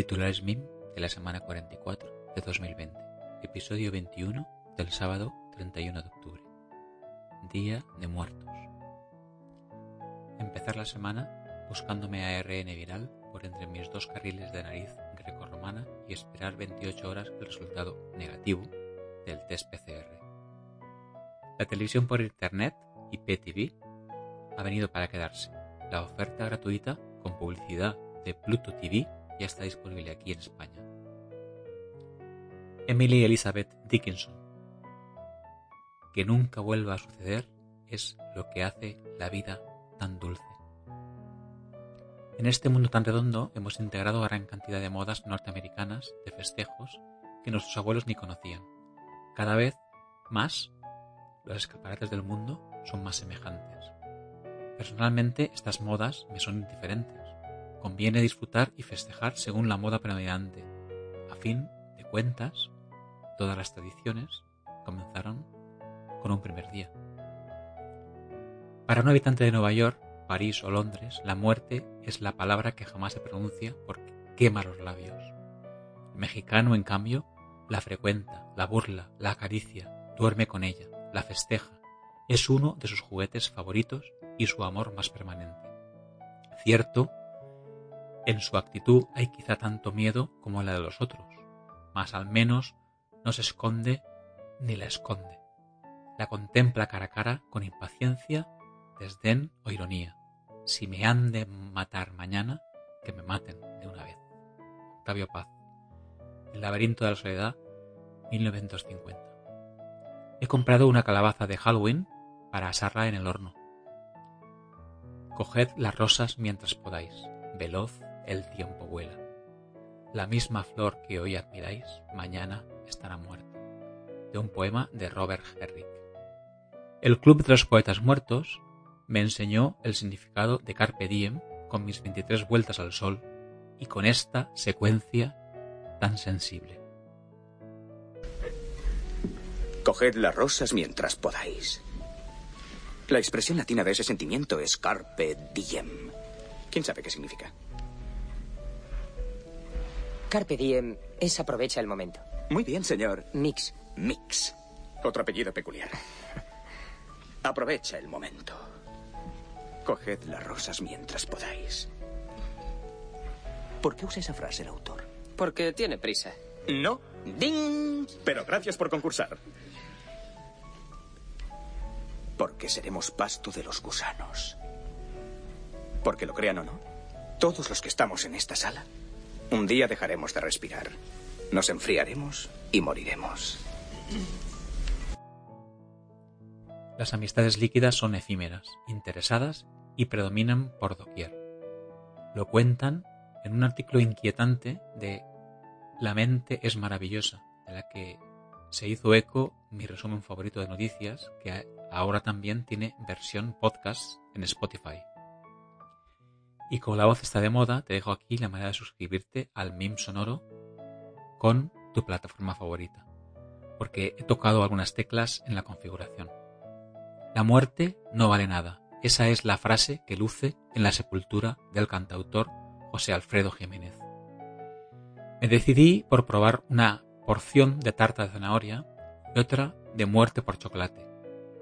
Titulares MIM de la semana 44 de 2020, episodio 21 del sábado 31 de octubre. Día de Muertos. Empezar la semana buscándome ARN viral por entre mis dos carriles de nariz grecorromana y esperar 28 horas el resultado negativo del test PCR. La televisión por internet, IPTV, ha venido para quedarse. La oferta gratuita con publicidad de Pluto TV ya está disponible aquí en España. Emily Elizabeth Dickinson. Que nunca vuelva a suceder es lo que hace la vida tan dulce. En este mundo tan redondo hemos integrado gran cantidad de modas norteamericanas de festejos que nuestros abuelos ni conocían. Cada vez más los escaparates del mundo son más semejantes. Personalmente estas modas me son indiferentes. Conviene disfrutar y festejar según la moda predominante. A fin de cuentas, todas las tradiciones comenzaron con un primer día. Para un habitante de Nueva York, París o Londres, la muerte es la palabra que jamás se pronuncia porque quema los labios. El mexicano, en cambio, la frecuenta, la burla, la acaricia, duerme con ella, la festeja, es uno de sus juguetes favoritos y su amor más permanente. Cierto, en su actitud hay quizá tanto miedo como la de los otros, mas al menos no se esconde ni la esconde. La contempla cara a cara con impaciencia, desdén o ironía. Si me han de matar mañana, que me maten de una vez. Octavio Paz. El laberinto de la soledad, 1950. He comprado una calabaza de Halloween para asarla en el horno. Coged las rosas mientras podáis, veloz el tiempo vuela. La misma flor que hoy admiráis, mañana estará muerta. De un poema de Robert Herrick. El Club de los Poetas Muertos me enseñó el significado de Carpe Diem con mis 23 vueltas al sol y con esta secuencia tan sensible. Coged las rosas mientras podáis. La expresión latina de ese sentimiento es carpe diem. ¿Quién sabe qué significa? Carpe diem es aprovecha el momento. Muy bien, señor. Mix. Mix. Otro apellido peculiar. Aprovecha el momento. Coged las rosas mientras podáis. ¿Por qué usa esa frase el autor? Porque tiene prisa. No. ¡Ding! Pero gracias por concursar. Porque seremos pasto de los gusanos. Porque lo crean o no, todos los que estamos en esta sala, un día dejaremos de respirar. Nos enfriaremos y moriremos. Las amistades líquidas son efímeras, interesadas y predominan por doquier. Lo cuentan en un artículo inquietante de La mente es maravillosa, de la que se hizo eco mi resumen favorito de noticias, que ahora también tiene versión podcast en Spotify. Y como la voz está de moda, te dejo aquí la manera de suscribirte al MIM sonoro con tu plataforma favorita, porque he tocado algunas teclas en la configuración. La muerte no vale nada. Esa es la frase que luce en la sepultura del cantautor José Alfredo Jiménez. Me decidí por probar una porción de tarta de zanahoria y otra de muerte por chocolate.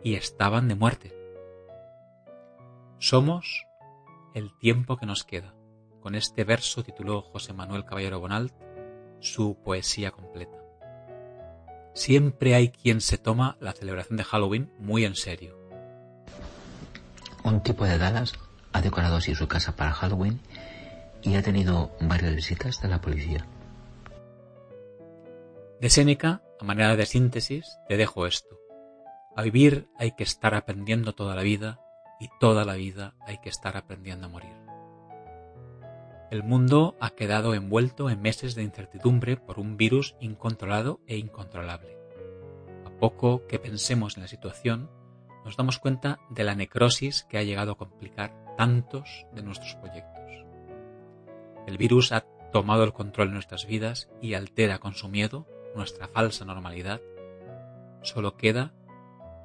Y estaban de muerte. Somos el tiempo que nos queda. Con este verso tituló José Manuel Caballero Bonalt su poesía completa. Siempre hay quien se toma la celebración de Halloween muy en serio. Un tipo de Dallas ha decorado así su casa para Halloween y ha tenido varias visitas de la policía. De Séneca, a manera de síntesis, te dejo esto. A vivir hay que estar aprendiendo toda la vida y toda la vida hay que estar aprendiendo a morir. El mundo ha quedado envuelto en meses de incertidumbre por un virus incontrolado e incontrolable. A poco que pensemos en la situación, nos damos cuenta de la necrosis que ha llegado a complicar tantos de nuestros proyectos. El virus ha tomado el control de nuestras vidas y altera con su miedo nuestra falsa normalidad. Solo queda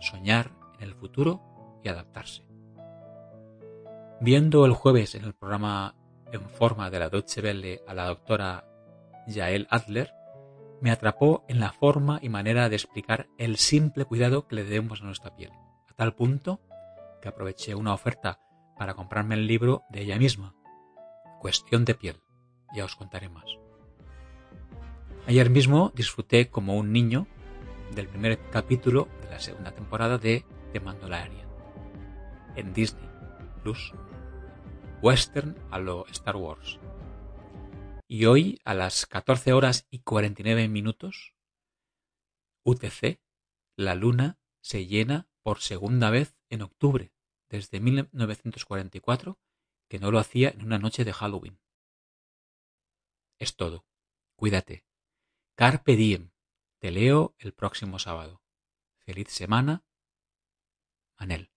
soñar en el futuro y adaptarse. Viendo el jueves en el programa En forma de la Deutsche Welle a la doctora Yael Adler, me atrapó en la forma y manera de explicar el simple cuidado que le debemos a nuestra piel, a tal punto que aproveché una oferta para comprarme el libro de ella misma. Cuestión de piel. Ya os contaré más. Ayer mismo disfruté como un niño del primer capítulo de la segunda temporada de The Mandalorian en Disney Plus. Western a lo Star Wars. Y hoy, a las 14 horas y 49 minutos, UTC, la luna se llena por segunda vez en octubre, desde 1944, que no lo hacía en una noche de Halloween. Es todo. Cuídate. Carpe diem. Te leo el próximo sábado. Feliz semana. Anel.